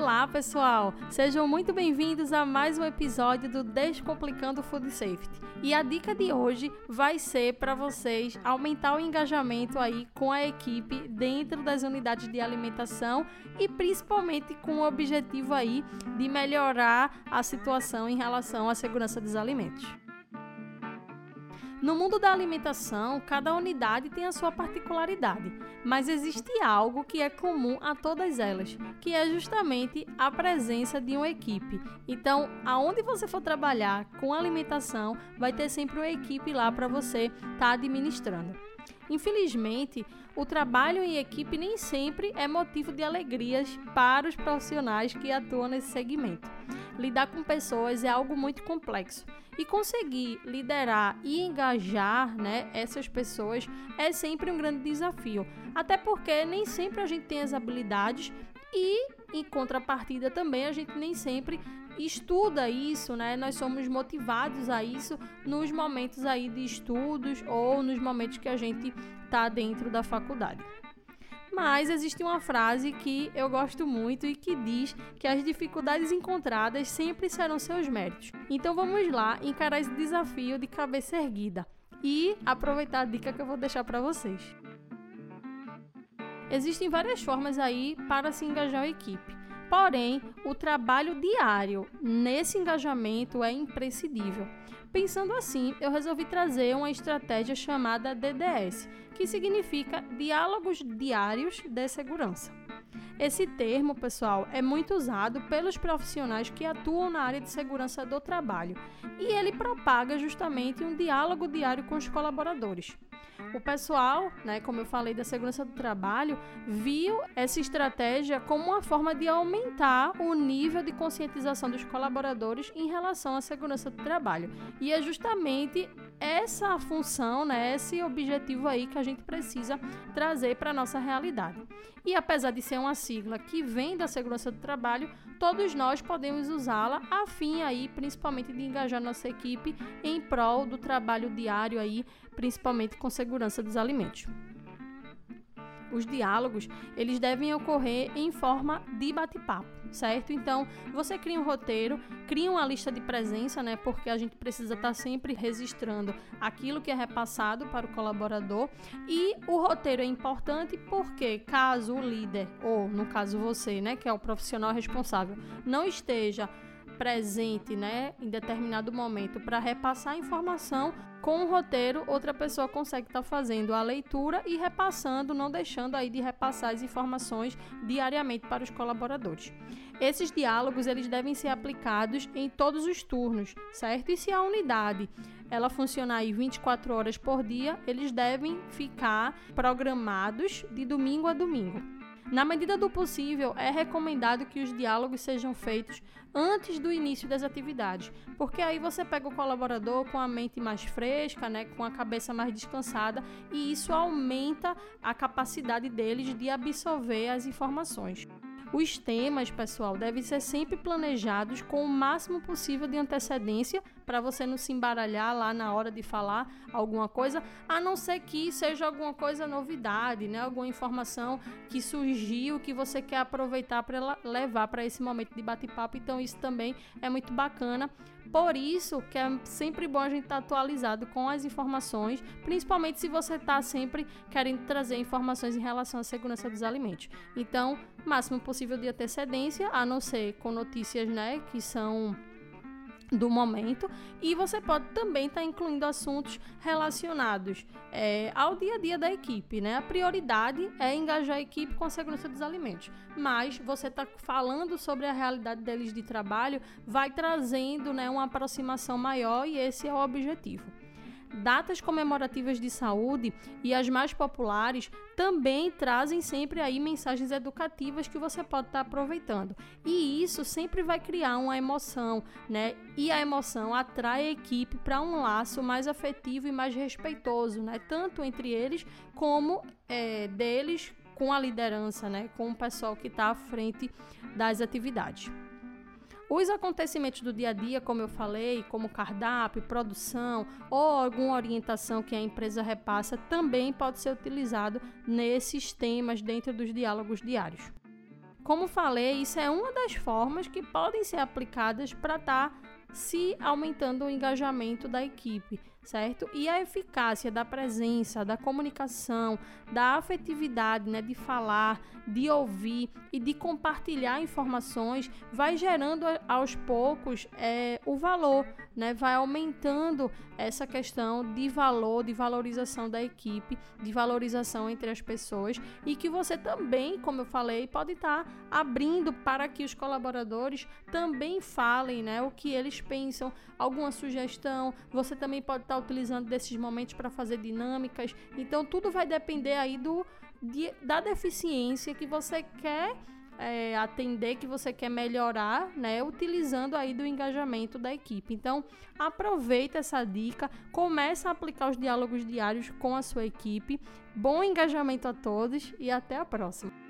Olá, pessoal! Sejam muito bem-vindos a mais um episódio do Descomplicando Food Safety. E a dica de hoje vai ser para vocês aumentar o engajamento aí com a equipe dentro das unidades de alimentação e principalmente com o objetivo aí de melhorar a situação em relação à segurança dos alimentos. No mundo da alimentação, cada unidade tem a sua particularidade, mas existe algo que é comum a todas elas, que é justamente a presença de uma equipe. Então, aonde você for trabalhar com alimentação, vai ter sempre uma equipe lá para você estar tá administrando. Infelizmente, o trabalho em equipe nem sempre é motivo de alegrias para os profissionais que atuam nesse segmento. Lidar com pessoas é algo muito complexo e conseguir liderar e engajar né, essas pessoas é sempre um grande desafio. Até porque nem sempre a gente tem as habilidades e, em contrapartida, também a gente nem sempre estuda isso, né? Nós somos motivados a isso nos momentos aí de estudos ou nos momentos que a gente está dentro da faculdade. Mas existe uma frase que eu gosto muito e que diz que as dificuldades encontradas sempre serão seus méritos. Então vamos lá encarar esse desafio de cabeça erguida e aproveitar a dica que eu vou deixar para vocês. Existem várias formas aí para se engajar a equipe. Porém, o trabalho diário nesse engajamento é imprescindível. Pensando assim, eu resolvi trazer uma estratégia chamada DDS, que significa Diálogos Diários de Segurança. Esse termo, pessoal, é muito usado pelos profissionais que atuam na área de segurança do trabalho e ele propaga justamente um diálogo diário com os colaboradores. O pessoal, né, como eu falei da segurança do trabalho, viu essa estratégia como uma forma de aumentar o nível de conscientização dos colaboradores em relação à segurança do trabalho. E é justamente essa função, né, esse objetivo aí que a gente precisa trazer para a nossa realidade. E apesar de ser uma sigla que vem da segurança do trabalho, todos nós podemos usá-la a fim aí, principalmente de engajar nossa equipe em prol do trabalho diário aí, principalmente com segurança dos alimentos os diálogos, eles devem ocorrer em forma de bate-papo, certo? Então, você cria um roteiro, cria uma lista de presença, né? Porque a gente precisa estar tá sempre registrando aquilo que é repassado para o colaborador. E o roteiro é importante porque caso o líder, ou no caso você, né, que é o profissional responsável, não esteja presente, né, em determinado momento para repassar a informação, com o roteiro outra pessoa consegue estar tá fazendo a leitura e repassando, não deixando aí de repassar as informações diariamente para os colaboradores. Esses diálogos eles devem ser aplicados em todos os turnos, certo? E se a unidade ela funcionar aí 24 horas por dia, eles devem ficar programados de domingo a domingo. Na medida do possível, é recomendado que os diálogos sejam feitos antes do início das atividades, porque aí você pega o colaborador com a mente mais fresca, né, com a cabeça mais descansada, e isso aumenta a capacidade deles de absorver as informações. Os temas, pessoal, devem ser sempre planejados com o máximo possível de antecedência para você não se embaralhar lá na hora de falar alguma coisa, a não ser que seja alguma coisa novidade, né? Alguma informação que surgiu que você quer aproveitar para levar para esse momento de bate-papo. Então isso também é muito bacana. Por isso que é sempre bom a gente estar tá atualizado com as informações, principalmente se você está sempre querendo trazer informações em relação à segurança dos alimentos. Então, máximo possível de antecedência, a não ser com notícias, né, que são do momento e você pode também estar tá incluindo assuntos relacionados é, ao dia a dia da equipe, né? A prioridade é engajar a equipe com a segurança dos alimentos, mas você está falando sobre a realidade deles de trabalho, vai trazendo né, uma aproximação maior e esse é o objetivo. Datas comemorativas de saúde e as mais populares também trazem sempre aí mensagens educativas que você pode estar tá aproveitando. E isso sempre vai criar uma emoção, né? E a emoção atrai a equipe para um laço mais afetivo e mais respeitoso, né? Tanto entre eles como é, deles com a liderança, né? Com o pessoal que está à frente das atividades. Os acontecimentos do dia a dia, como eu falei, como cardápio, produção ou alguma orientação que a empresa repassa, também pode ser utilizado nesses temas dentro dos diálogos diários. como falei, isso é uma das formas que podem ser aplicadas para estar tá se aumentando o engajamento da equipe certo? E a eficácia da presença, da comunicação, da afetividade, né, de falar, de ouvir e de compartilhar informações vai gerando aos poucos é, o valor, né? Vai aumentando essa questão de valor, de valorização da equipe, de valorização entre as pessoas e que você também, como eu falei, pode estar tá abrindo para que os colaboradores também falem, né? O que eles pensam, alguma sugestão. Você também pode estar tá utilizando desses momentos para fazer dinâmicas. Então tudo vai depender aí do de, da deficiência que você quer é, atender, que você quer melhorar, né? Utilizando aí do engajamento da equipe. Então, aproveita essa dica, começa a aplicar os diálogos diários com a sua equipe. Bom engajamento a todos e até a próxima.